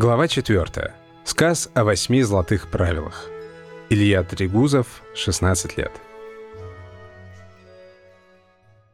Глава 4. Сказ о восьми золотых правилах. Илья Трегузов, 16 лет.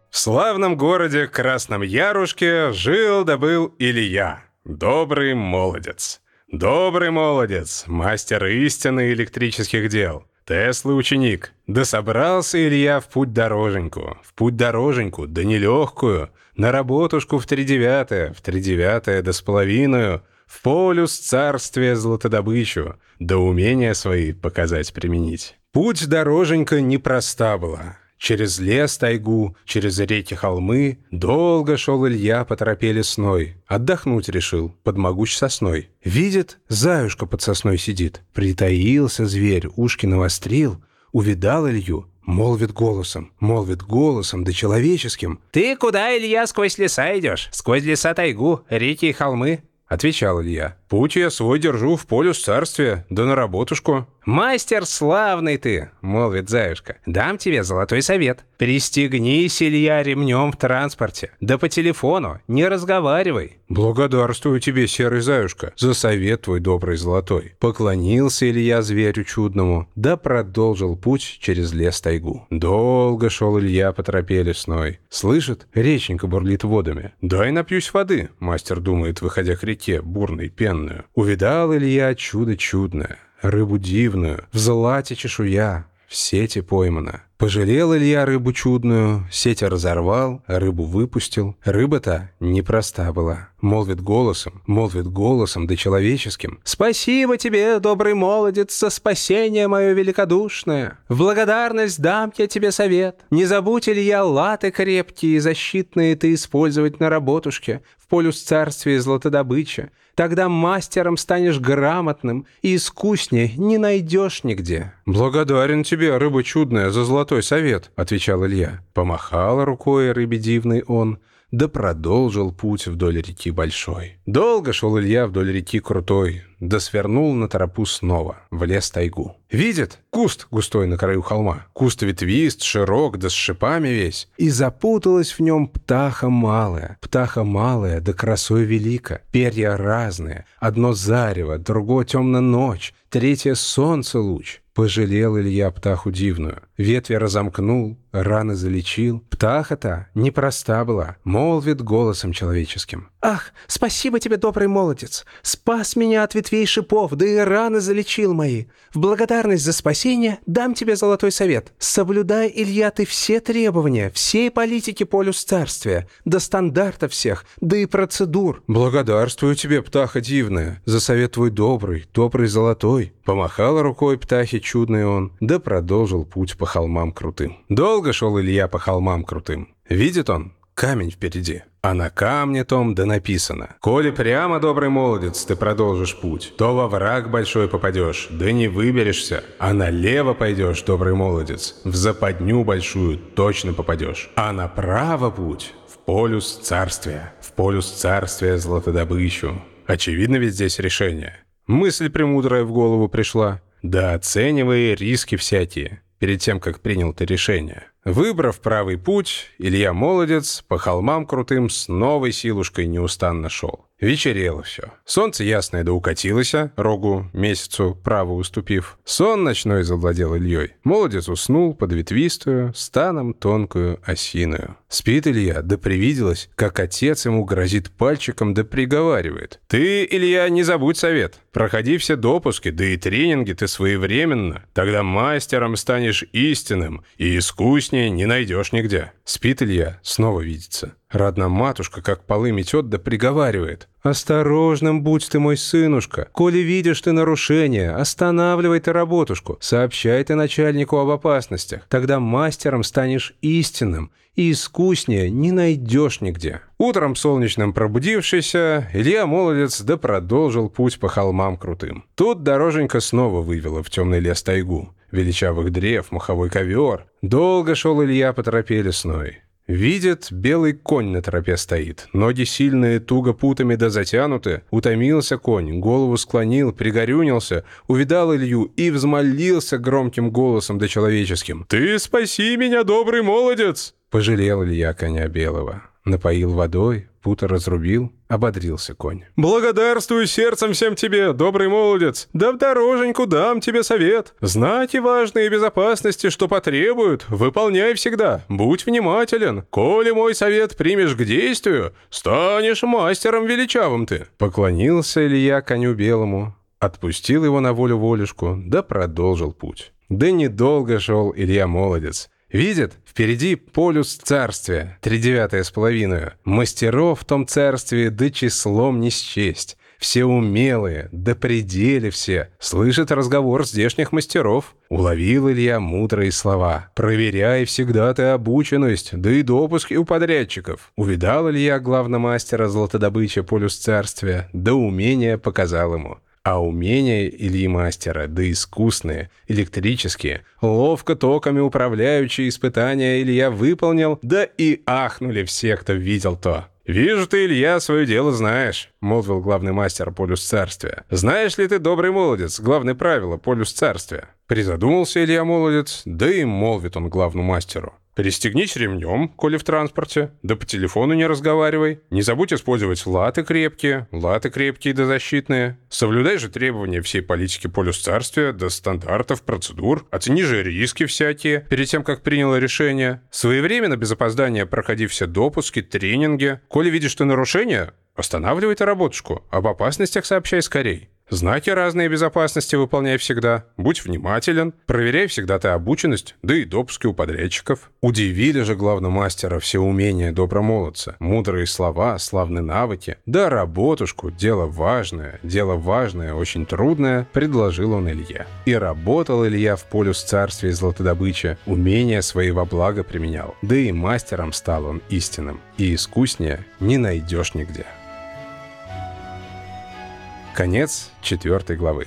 В славном городе Красном Ярушке жил да был Илья, добрый молодец. Добрый молодец, мастер истины электрических дел. Теслы ученик. Да собрался Илья в путь дороженьку. В путь дороженьку, да нелегкую. На работушку в тридевятое, в тридевятое да с половиную — в полюс царствия золотодобычу, да умения свои показать применить. Путь дороженька непроста была. Через лес тайгу, через реки холмы Долго шел Илья по тропе лесной. Отдохнуть решил, под могуч сосной. Видит, заюшка под сосной сидит. Притаился зверь, ушки навострил. Увидал Илью, молвит голосом, молвит голосом, да человеческим. «Ты куда, Илья, сквозь леса идешь? Сквозь леса тайгу, реки и холмы?» Отвечал Илья. «Путь я свой держу в полюс царствия, да на работушку». «Мастер славный ты!» — молвит Заюшка. «Дам тебе золотой совет. Пристегнись, Илья, ремнем в транспорте. Да по телефону, не разговаривай». «Благодарствую тебе, серый Заюшка, за совет твой добрый золотой». Поклонился Илья зверю чудному, да продолжил путь через лес тайгу. Долго шел Илья по тропе лесной. Слышит, реченька бурлит водами. «Дай напьюсь воды», — мастер думает, выходя к реке, бурной, пенную. Увидал Илья чудо чудное рыбу дивную, в злате чешуя, в сети поймана. Пожалел Илья рыбу чудную, сеть разорвал, рыбу выпустил. Рыба-то непроста была. Молвит голосом, молвит голосом, да человеческим. «Спасибо тебе, добрый молодец, за спасение мое великодушное. В благодарность дам я тебе совет. Не забудь, Илья, латы крепкие и защитные ты использовать на работушке, в полюс царствия золотодобыча. Тогда мастером станешь грамотным и искуснее не найдешь нигде». «Благодарен тебе, рыба чудная, за золотой совет», — отвечал Илья. Помахал рукой рыбе дивный он, да продолжил путь вдоль реки Большой. Долго шел Илья вдоль реки Крутой, да свернул на тропу снова, в лес тайгу. Видит, куст густой на краю холма. Куст ветвист, широк, да с шипами весь. И запуталась в нем птаха малая. Птаха малая, да красой велика. Перья разные. Одно зарево, другое темная ночь, третье солнце луч. Пожалел Илья птаху дивную. Ветви разомкнул, раны залечил. Птаха-то непроста была, молвит голосом человеческим. «Ах, спасибо тебе, добрый молодец! Спас меня от ветвей шипов, да и раны залечил мои. В благодарность за спасение дам тебе золотой совет. Соблюдай, Илья, ты все требования, всей политики полюс царствия, до стандартов всех, да и процедур». «Благодарствую тебе, птаха дивная, за совет твой добрый, добрый золотой». Помахал рукой птахи чудный он, да продолжил путь по холмам крутым. Долго шел Илья по холмам крутым. Видит он, камень впереди. А на камне том да написано. «Коли прямо, добрый молодец, ты продолжишь путь, то во враг большой попадешь, да не выберешься, а налево пойдешь, добрый молодец, в западню большую точно попадешь, а направо путь, в полюс царствия, в полюс царствия золотодобычу». Очевидно ведь здесь решение. Мысль премудрая в голову пришла. Да оценивая риски всякие, перед тем, как принял ты решение. Выбрав правый путь, Илья Молодец по холмам крутым с новой силушкой неустанно шел. Вечерело все. Солнце ясное да укатилось, рогу месяцу право уступив. Сон ночной завладел Ильей. Молодец уснул под ветвистую, станом тонкую осиную. Спит Илья, да привиделось, как отец ему грозит пальчиком да приговаривает. «Ты, Илья, не забудь совет. Проходи все допуски, да и тренинги ты своевременно. Тогда мастером станешь истинным и искуснее не найдешь нигде». Спит Илья, снова видится. Родна матушка, как полы метет, да приговаривает. «Осторожным будь ты, мой сынушка. Коли видишь ты нарушение, останавливай ты работушку. Сообщай ты начальнику об опасностях. Тогда мастером станешь истинным, и искуснее не найдешь нигде». Утром солнечным пробудившийся, Илья Молодец да продолжил путь по холмам крутым. Тут дороженька снова вывела в темный лес тайгу. Величавых древ, маховой ковер. Долго шел Илья по тропе лесной. Видит, белый конь на тропе стоит. Ноги сильные, туго путами да затянуты. Утомился конь, голову склонил, пригорюнился, увидал Илью и взмолился громким голосом да человеческим. «Ты спаси меня, добрый молодец!» Пожалел Илья коня белого. Напоил водой, пута разрубил, ободрился конь. «Благодарствую сердцем всем тебе, добрый молодец! Да в дороженьку дам тебе совет. Знаки важные безопасности, что потребуют, выполняй всегда. Будь внимателен. Коли мой совет примешь к действию, станешь мастером величавым ты». Поклонился Илья коню белому, отпустил его на волю волюшку, да продолжил путь. Да недолго шел Илья Молодец. Видит, впереди полюс царствия, тридевятое с половиной. Мастеров в том царстве да числом не счесть. Все умелые, да пределе все. Слышит разговор здешних мастеров. Уловил Илья мудрые слова. «Проверяй всегда ты обученность, да и допуски у подрядчиков». Увидал Илья главномастера золотодобыча полюс царствия, да умение показал ему. А умения Ильи Мастера, да искусные, электрические, ловко токами управляющие испытания Илья выполнил, да и ахнули все, кто видел то. «Вижу ты, Илья, свое дело знаешь», — молвил главный мастер полюс царствия. «Знаешь ли ты, добрый молодец, главное правило полюс царствия?» Призадумался Илья молодец, да и молвит он главному мастеру. Пристегнись ремнем, коли в транспорте, да по телефону не разговаривай. Не забудь использовать латы крепкие, латы крепкие да защитные. Соблюдай же требования всей политики полюс царствия, да стандартов, процедур. Оцени же риски всякие перед тем, как приняло решение. Своевременно, без опоздания, проходи все допуски, тренинги. Коли видишь ты нарушение, останавливай ты работушку. Об опасностях сообщай скорей. Знаки разные безопасности выполняй всегда. Будь внимателен. Проверяй всегда ты обученность, да и допуски у подрядчиков. Удивили же главного мастера все умения добромолодца. Мудрые слова, славные навыки. Да работушку, дело важное, дело важное, очень трудное, предложил он Илье. И работал Илья в полюс царствия золотодобыча. Умения свои во благо применял. Да и мастером стал он истинным. И искуснее не найдешь нигде. Конец четвертой главы.